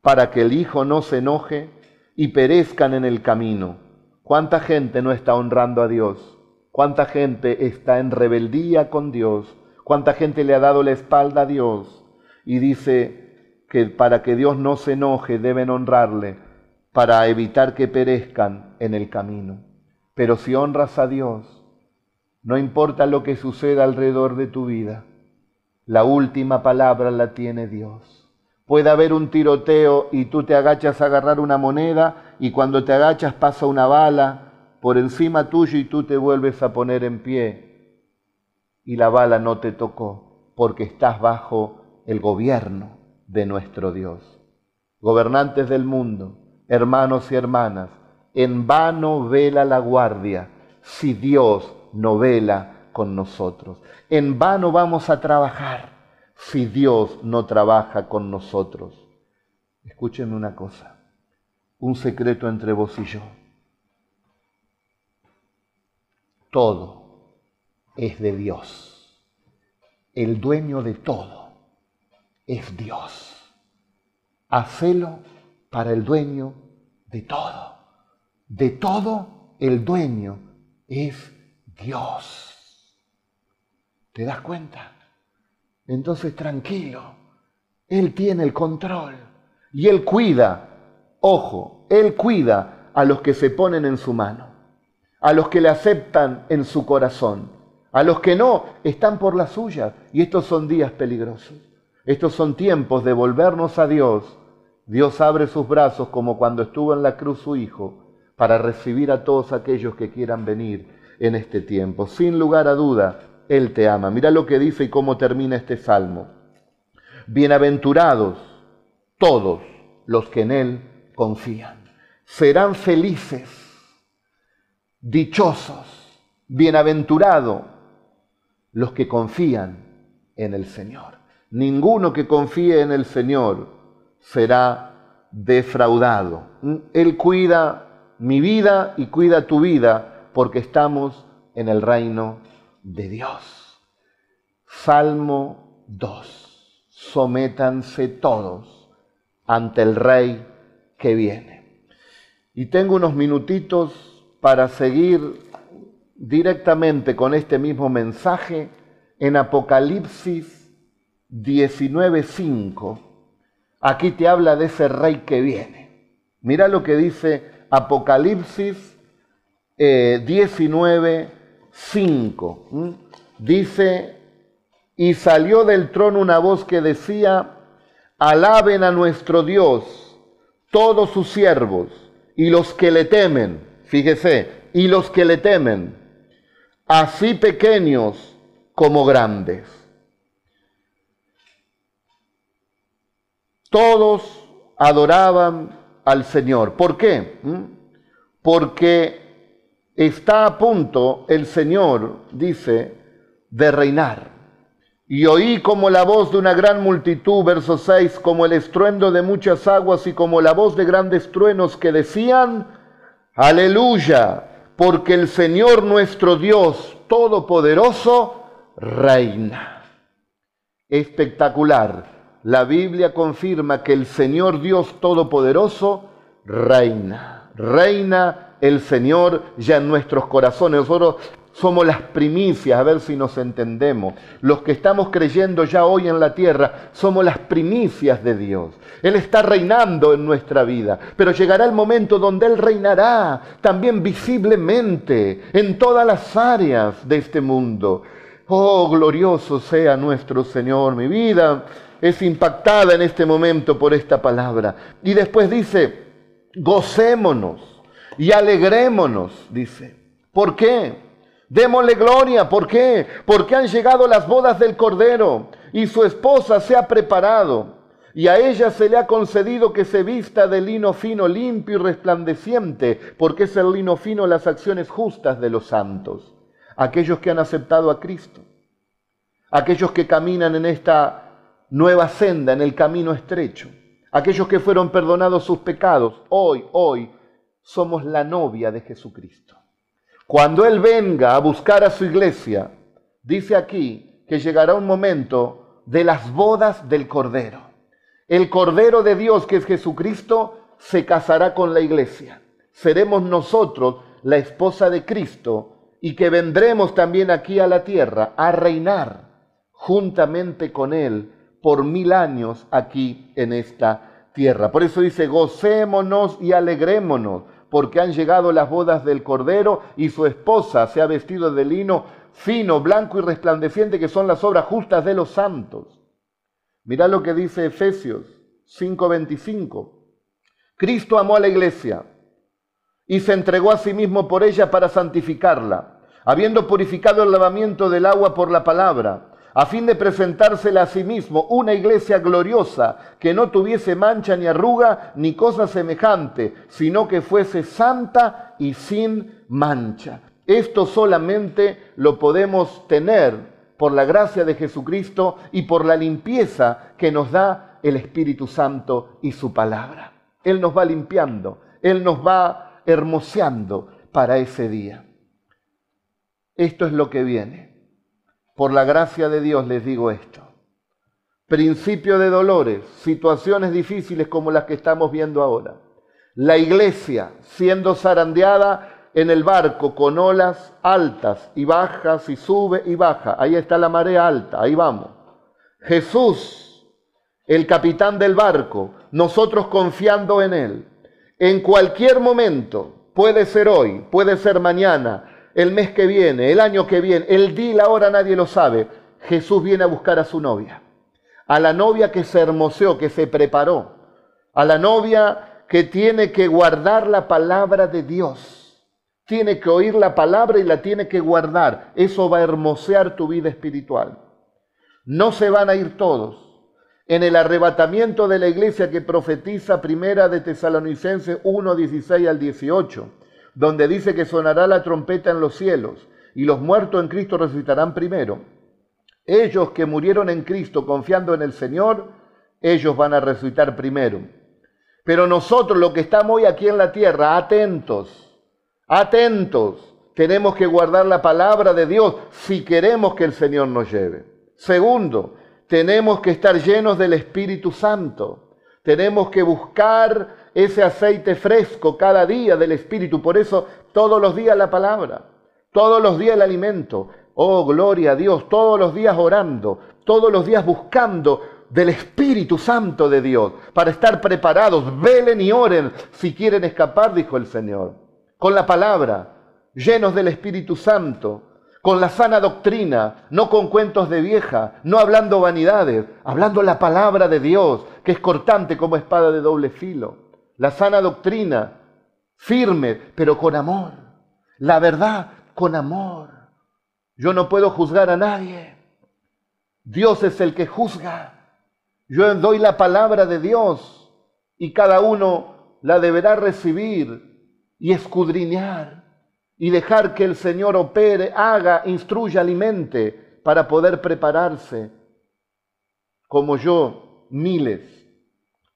Speaker 1: para que el Hijo no se enoje y perezcan en el camino. ¿Cuánta gente no está honrando a Dios? ¿Cuánta gente está en rebeldía con Dios? cuánta gente le ha dado la espalda a Dios y dice que para que Dios no se enoje deben honrarle para evitar que perezcan en el camino. Pero si honras a Dios, no importa lo que suceda alrededor de tu vida, la última palabra la tiene Dios. Puede haber un tiroteo y tú te agachas a agarrar una moneda y cuando te agachas pasa una bala por encima tuyo y tú te vuelves a poner en pie y la bala no te tocó porque estás bajo el gobierno de nuestro Dios. Gobernantes del mundo, hermanos y hermanas, en vano vela la guardia si Dios no vela con nosotros. En vano vamos a trabajar si Dios no trabaja con nosotros. Escúchenme una cosa, un secreto entre vos y yo. Todo es de Dios. El dueño de todo es Dios. Hacelo para el dueño de todo. De todo el dueño es Dios. ¿Te das cuenta? Entonces tranquilo, Él tiene el control y Él cuida, ojo, Él cuida a los que se ponen en su mano, a los que le aceptan en su corazón a los que no, están por la suya. Y estos son días peligrosos. Estos son tiempos de volvernos a Dios. Dios abre sus brazos como cuando estuvo en la cruz su Hijo para recibir a todos aquellos que quieran venir en este tiempo. Sin lugar a duda, Él te ama. Mira lo que dice y cómo termina este salmo. Bienaventurados todos los que en Él confían. Serán felices, dichosos, bienaventurados los que confían en el Señor. Ninguno que confíe en el Señor será defraudado. Él cuida mi vida y cuida tu vida porque estamos en el reino de Dios. Salmo 2. Sométanse todos ante el Rey que viene. Y tengo unos minutitos para seguir directamente con este mismo mensaje en Apocalipsis 19.5. Aquí te habla de ese rey que viene. Mira lo que dice Apocalipsis 19.5. Eh, dice, y salió del trono una voz que decía, alaben a nuestro Dios todos sus siervos y los que le temen, fíjese, y los que le temen así pequeños como grandes. Todos adoraban al Señor. ¿Por qué? Porque está a punto el Señor, dice, de reinar. Y oí como la voz de una gran multitud, verso 6, como el estruendo de muchas aguas y como la voz de grandes truenos que decían, aleluya, porque el Señor nuestro Dios Todopoderoso reina. Espectacular. la Biblia confirma que el Señor Dios Todopoderoso reina. Reina el Señor ya en nuestros corazones. Nosotros somos las primicias, a ver si nos entendemos. Los que estamos creyendo ya hoy en la tierra, somos las primicias de Dios. Él está reinando en nuestra vida, pero llegará el momento donde Él reinará también visiblemente en todas las áreas de este mundo. Oh, glorioso sea nuestro Señor, mi vida es impactada en este momento por esta palabra. Y después dice, gocémonos y alegrémonos, dice. ¿Por qué? Démosle gloria. ¿Por qué? Porque han llegado las bodas del Cordero y su esposa se ha preparado. Y a ella se le ha concedido que se vista de lino fino, limpio y resplandeciente, porque es el lino fino las acciones justas de los santos. Aquellos que han aceptado a Cristo. Aquellos que caminan en esta nueva senda, en el camino estrecho. Aquellos que fueron perdonados sus pecados. Hoy, hoy, somos la novia de Jesucristo. Cuando Él venga a buscar a su iglesia, dice aquí que llegará un momento de las bodas del Cordero. El Cordero de Dios, que es Jesucristo, se casará con la iglesia. Seremos nosotros la esposa de Cristo y que vendremos también aquí a la tierra a reinar juntamente con Él por mil años aquí en esta tierra. Por eso dice, gocémonos y alegrémonos porque han llegado las bodas del Cordero y su esposa se ha vestido de lino fino, blanco y resplandeciente, que son las obras justas de los santos. Mirá lo que dice Efesios 5:25. Cristo amó a la iglesia y se entregó a sí mismo por ella para santificarla, habiendo purificado el lavamiento del agua por la palabra a fin de presentársela a sí mismo una iglesia gloriosa, que no tuviese mancha ni arruga ni cosa semejante, sino que fuese santa y sin mancha. Esto solamente lo podemos tener por la gracia de Jesucristo y por la limpieza que nos da el Espíritu Santo y su palabra. Él nos va limpiando, Él nos va hermoseando para ese día. Esto es lo que viene. Por la gracia de Dios les digo esto. Principio de dolores, situaciones difíciles como las que estamos viendo ahora. La iglesia siendo zarandeada en el barco con olas altas y bajas y sube y baja. Ahí está la marea alta, ahí vamos. Jesús, el capitán del barco, nosotros confiando en Él. En cualquier momento, puede ser hoy, puede ser mañana, el mes que viene, el año que viene, el día y la hora nadie lo sabe, Jesús viene a buscar a su novia. A la novia que se hermoseó, que se preparó. A la novia que tiene que guardar la palabra de Dios. Tiene que oír la palabra y la tiene que guardar. Eso va a hermosear tu vida espiritual. No se van a ir todos. En el arrebatamiento de la iglesia que profetiza primera de Tesalonicenses 1, 16 al 18 donde dice que sonará la trompeta en los cielos y los muertos en Cristo resucitarán primero. Ellos que murieron en Cristo confiando en el Señor, ellos van a resucitar primero. Pero nosotros, los que estamos hoy aquí en la tierra, atentos, atentos, tenemos que guardar la palabra de Dios si queremos que el Señor nos lleve. Segundo, tenemos que estar llenos del Espíritu Santo. Tenemos que buscar ese aceite fresco cada día del Espíritu. Por eso todos los días la palabra, todos los días el alimento. Oh, gloria a Dios, todos los días orando, todos los días buscando del Espíritu Santo de Dios para estar preparados. Velen y oren si quieren escapar, dijo el Señor. Con la palabra, llenos del Espíritu Santo, con la sana doctrina, no con cuentos de vieja, no hablando vanidades, hablando la palabra de Dios, que es cortante como espada de doble filo la sana doctrina, firme, pero con amor. La verdad, con amor. Yo no puedo juzgar a nadie. Dios es el que juzga. Yo doy la palabra de Dios y cada uno la deberá recibir y escudriñar y dejar que el Señor opere, haga, instruya, alimente para poder prepararse como yo, miles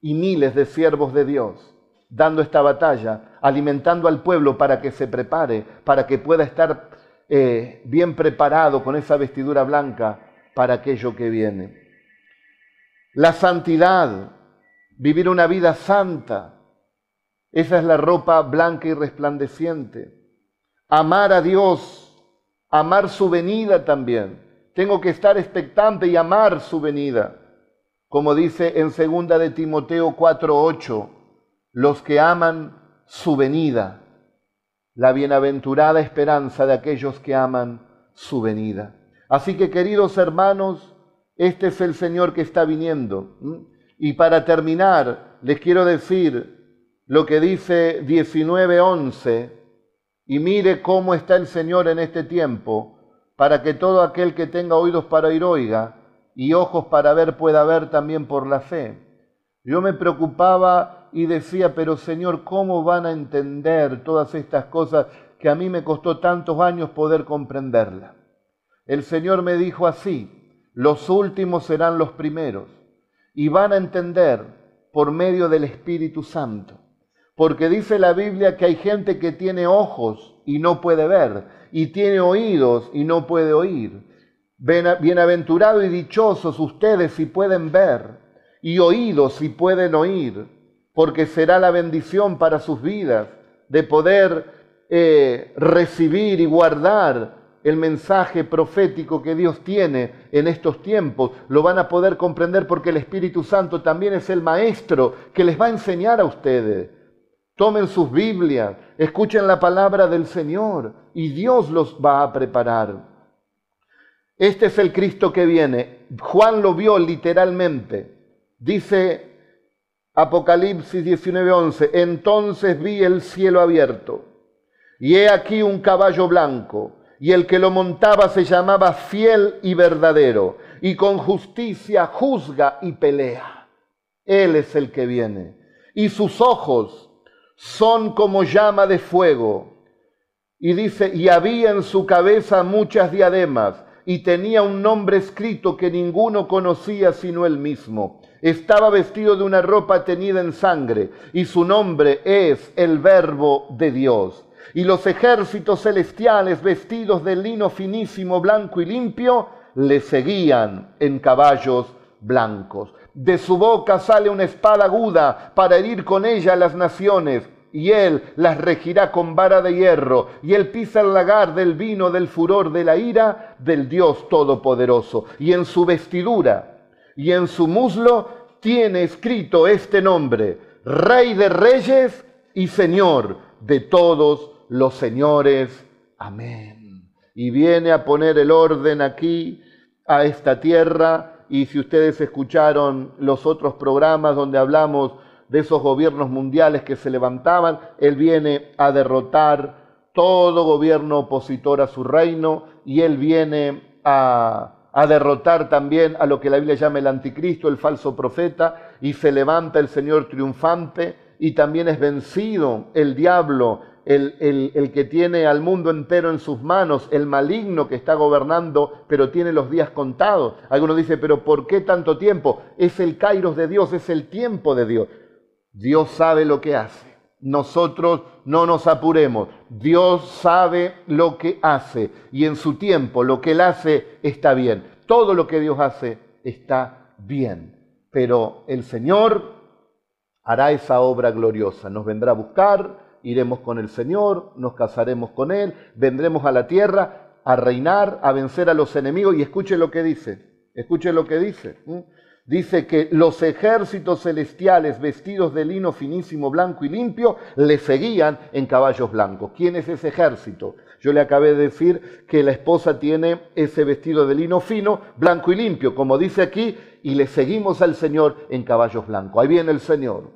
Speaker 1: y miles de siervos de Dios dando esta batalla, alimentando al pueblo para que se prepare, para que pueda estar eh, bien preparado con esa vestidura blanca para aquello que viene. La santidad, vivir una vida santa. Esa es la ropa blanca y resplandeciente. Amar a Dios, amar su venida también. Tengo que estar expectante y amar su venida. Como dice en segunda de Timoteo 4:8, los que aman su venida, la bienaventurada esperanza de aquellos que aman su venida. Así que queridos hermanos, este es el Señor que está viniendo. Y para terminar, les quiero decir lo que dice 19.11, y mire cómo está el Señor en este tiempo, para que todo aquel que tenga oídos para oír oiga, y ojos para ver pueda ver también por la fe. Yo me preocupaba y decía, pero Señor, ¿cómo van a entender todas estas cosas que a mí me costó tantos años poder comprenderlas? El Señor me dijo así, los últimos serán los primeros y van a entender por medio del Espíritu Santo. Porque dice la Biblia que hay gente que tiene ojos y no puede ver, y tiene oídos y no puede oír. Bienaventurados y dichosos ustedes si pueden ver, y oídos si pueden oír, porque será la bendición para sus vidas de poder eh, recibir y guardar el mensaje profético que Dios tiene en estos tiempos, lo van a poder comprender porque el Espíritu Santo también es el maestro que les va a enseñar a ustedes. Tomen sus Biblias, escuchen la palabra del Señor y Dios los va a preparar. Este es el Cristo que viene. Juan lo vio literalmente. Dice Apocalipsis 19:11, entonces vi el cielo abierto y he aquí un caballo blanco y el que lo montaba se llamaba fiel y verdadero, y con justicia juzga y pelea. Él es el que viene. Y sus ojos son como llama de fuego. Y dice, y había en su cabeza muchas diademas, y tenía un nombre escrito que ninguno conocía sino él mismo. Estaba vestido de una ropa tenida en sangre, y su nombre es el Verbo de Dios y los ejércitos celestiales vestidos de lino finísimo, blanco y limpio, le seguían en caballos blancos. De su boca sale una espada aguda para herir con ella a las naciones, y él las regirá con vara de hierro, y él pisa el lagar del vino del furor de la ira del Dios Todopoderoso. Y en su vestidura y en su muslo tiene escrito este nombre, Rey de Reyes y Señor de todos los señores. Amén. Y viene a poner el orden aquí, a esta tierra. Y si ustedes escucharon los otros programas donde hablamos de esos gobiernos mundiales que se levantaban, Él viene a derrotar todo gobierno opositor a su reino y Él viene a, a derrotar también a lo que la Biblia llama el anticristo, el falso profeta, y se levanta el Señor triunfante y también es vencido el diablo el, que tiene al mundo entero en sus manos, el maligno que está gobernando, pero tiene los días contados. Algunos dicen, pero ¿por qué tanto tiempo? Es el kairos de Dios, es el tiempo de Dios. Dios sabe lo que hace. Nosotros no nos apuremos. Dios sabe lo que hace y en su tiempo lo que Él hace está bien. Todo lo que Dios hace está bien. Pero el Señor hará esa obra gloriosa. Nos vendrá a buscar, iremos con el Señor, nos casaremos con Él, vendremos a la tierra a reinar, a vencer a los enemigos. Y escuche lo que dice, escuche lo que dice. Dice que los ejércitos celestiales vestidos de lino finísimo, blanco y limpio, le seguían en caballos blancos. ¿Quién es ese ejército? Yo le acabé de decir que la esposa tiene ese vestido de lino fino, blanco y limpio, como dice aquí, y le seguimos al Señor en caballos blancos. Ahí viene el Señor.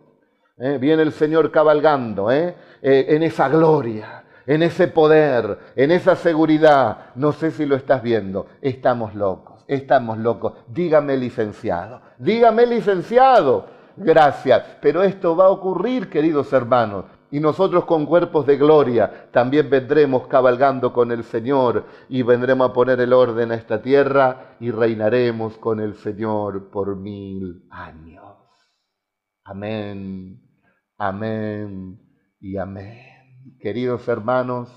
Speaker 1: ¿eh? Viene el Señor cabalgando. ¿eh? Eh, en esa gloria, en ese poder, en esa seguridad. No sé si lo estás viendo. Estamos locos, estamos locos. Dígame licenciado, dígame licenciado. Gracias. Pero esto va a ocurrir, queridos hermanos. Y nosotros con cuerpos de gloria también vendremos cabalgando con el Señor y vendremos a poner el orden a esta tierra y reinaremos con el Señor por mil años. Amén, amén y amén. Queridos hermanos,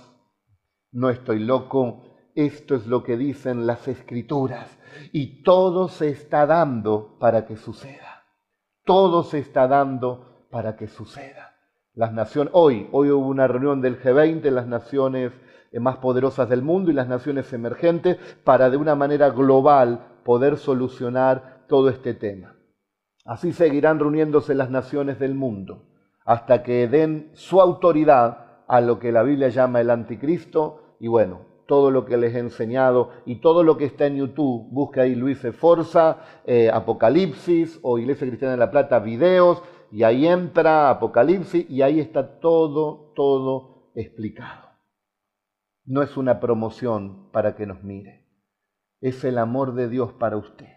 Speaker 1: no estoy loco, Esto es lo que dicen las escrituras y todo se está dando para que suceda. Todo se está dando para que suceda. Las naciones, hoy, hoy hubo una reunión del G20, las naciones más poderosas del mundo y las naciones emergentes, para de una manera global poder solucionar todo este tema. Así seguirán reuniéndose las naciones del mundo hasta que den su autoridad a lo que la Biblia llama el anticristo y bueno, todo lo que les he enseñado y todo lo que está en YouTube, busca ahí Luis Forza, eh, Apocalipsis o Iglesia Cristiana de la Plata, videos, y ahí entra Apocalipsis y ahí está todo, todo explicado. No es una promoción para que nos mire, es el amor de Dios para usted,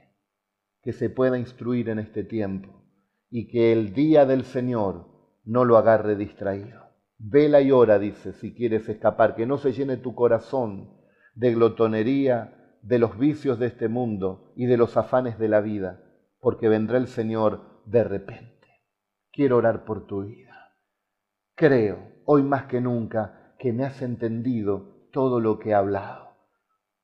Speaker 1: que se pueda instruir en este tiempo y que el día del Señor no lo agarre distraído. Vela y ora, dice, si quieres escapar, que no se llene tu corazón de glotonería, de los vicios de este mundo y de los afanes de la vida, porque vendrá el Señor de repente. Quiero orar por tu vida. Creo, hoy más que nunca, que me has entendido todo lo que he hablado.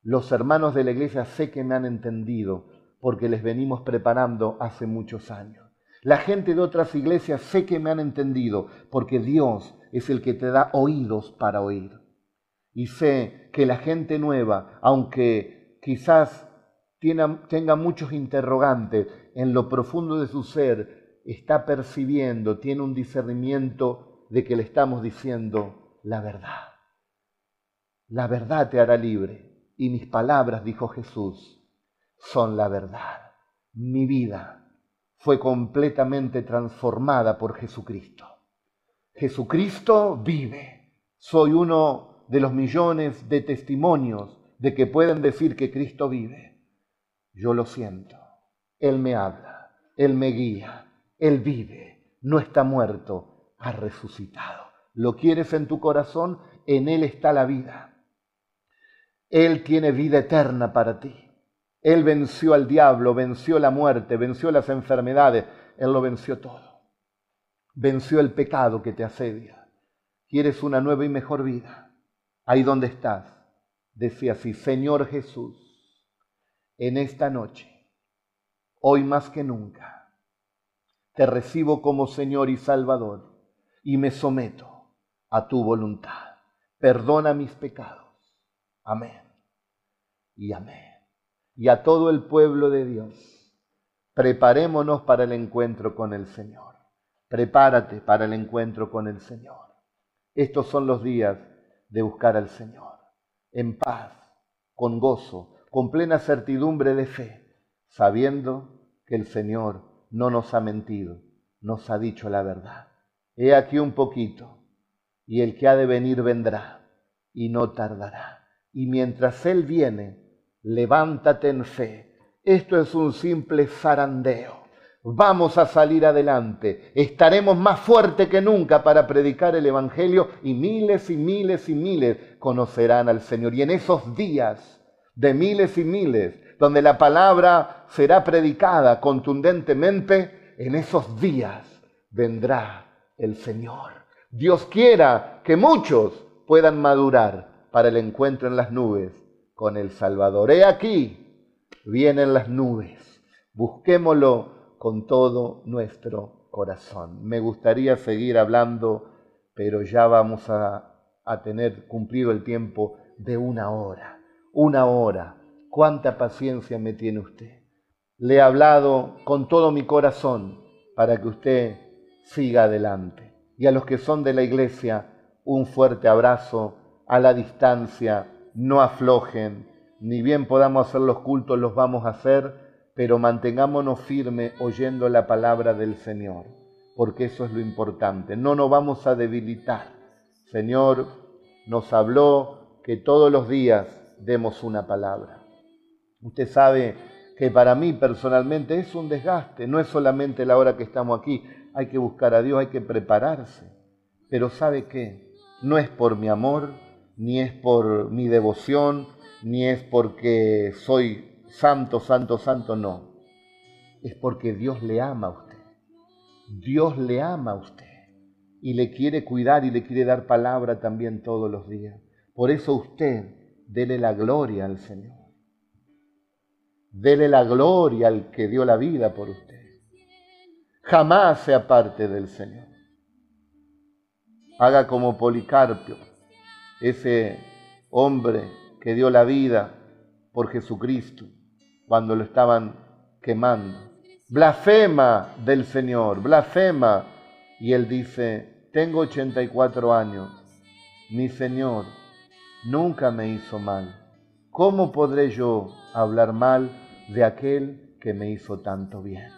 Speaker 1: Los hermanos de la iglesia sé que me han entendido porque les venimos preparando hace muchos años. La gente de otras iglesias sé que me han entendido porque Dios es el que te da oídos para oír. Y sé que la gente nueva, aunque quizás tenga muchos interrogantes en lo profundo de su ser, está percibiendo, tiene un discernimiento de que le estamos diciendo la verdad. La verdad te hará libre y mis palabras, dijo Jesús, son la verdad. Mi vida fue completamente transformada por Jesucristo. Jesucristo vive. Soy uno de los millones de testimonios de que pueden decir que Cristo vive. Yo lo siento. Él me habla, Él me guía, Él vive, no está muerto, ha resucitado. ¿Lo quieres en tu corazón? En Él está la vida. Él tiene vida eterna para ti. Él venció al diablo, venció la muerte, venció las enfermedades, Él lo venció todo venció el pecado que te asedia. Quieres una nueva y mejor vida. Ahí donde estás, decía así, Señor Jesús, en esta noche, hoy más que nunca, te recibo como Señor y Salvador y me someto a tu voluntad. Perdona mis pecados. Amén. Y amén. Y a todo el pueblo de Dios, preparémonos para el encuentro con el Señor. Prepárate para el encuentro con el Señor. Estos son los días de buscar al Señor, en paz, con gozo, con plena certidumbre de fe, sabiendo que el Señor no nos ha mentido, nos ha dicho la verdad. He aquí un poquito, y el que ha de venir vendrá, y no tardará. Y mientras Él viene, levántate en fe. Esto es un simple zarandeo vamos a salir adelante, estaremos más fuerte que nunca para predicar el Evangelio y miles y miles y miles conocerán al Señor. Y en esos días de miles y miles, donde la palabra será predicada contundentemente, en esos días vendrá el Señor. Dios quiera que muchos puedan madurar para el encuentro en las nubes con el Salvador. He aquí, vienen las nubes. Busquémoslo con todo nuestro corazón. Me gustaría seguir hablando, pero ya vamos a, tener cumplido el tiempo de una hora. Una hora. ¿Cuánta paciencia me tiene usted? Le he hablado con todo mi corazón para que usted siga adelante. Y a los que son de la iglesia, un fuerte abrazo a la distancia, no aflojen, ni bien podamos hacer los cultos, los vamos a hacer pero mantengámonos firmes oyendo la palabra del Señor, porque eso es lo importante. No nos vamos a debilitar. Señor nos habló que todos los días demos una palabra. Usted sabe que para mí personalmente es un desgaste, no es solamente la hora que estamos aquí, hay que buscar a Dios, hay que prepararse. Pero ¿sabe qué? No es por mi amor, ni es por mi devoción, ni es porque soy santo, santo, santo, no. Es porque Dios le ama a usted. Dios le ama a usted. Y le quiere cuidar y le quiere dar palabra también todos los días. Por eso usted dele la gloria al Señor. Dele la gloria al que dio la vida por usted. Jamás se aparte del Señor. Haga como Policarpio, ese hombre que dio la vida por Jesucristo cuando lo estaban quemando. Blasfema del Señor, blasfema. Y él dice, tengo 84 años, mi Señor nunca me hizo mal. ¿Cómo podré yo hablar mal de aquel que me hizo tanto bien?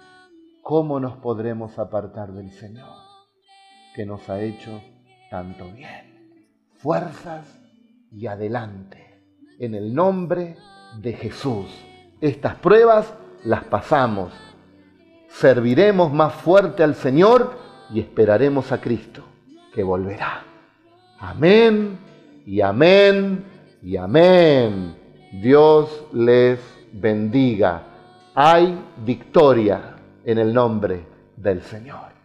Speaker 1: ¿Cómo nos podremos apartar del Señor que nos ha hecho tanto bien? Fuerzas y adelante. En el nombre de Jesús. Estas pruebas las pasamos. Serviremos más fuerte al Señor y esperaremos a Cristo, que volverá. Amén y amén y amén. Dios les bendiga. Hay victoria en el nombre del Señor.